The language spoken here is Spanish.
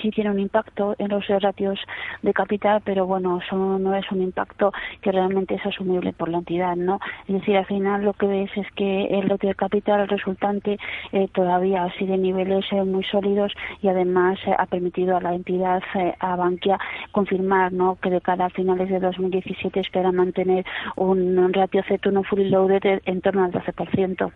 sí tiene un impacto en los ratios de capital, pero bueno, eso no es un impacto que realmente es asumible por la entidad, ¿no? Es decir, al final lo que ves es que el ratio de capital resultante eh, todavía sigue en niveles eh, muy sólidos y además eh, ha permitido a la entidad, a Bankia, confirmar, ¿no? Que de cara a finales de 2017 espera mantener un ratio C1 fully loaded en torno al 12%.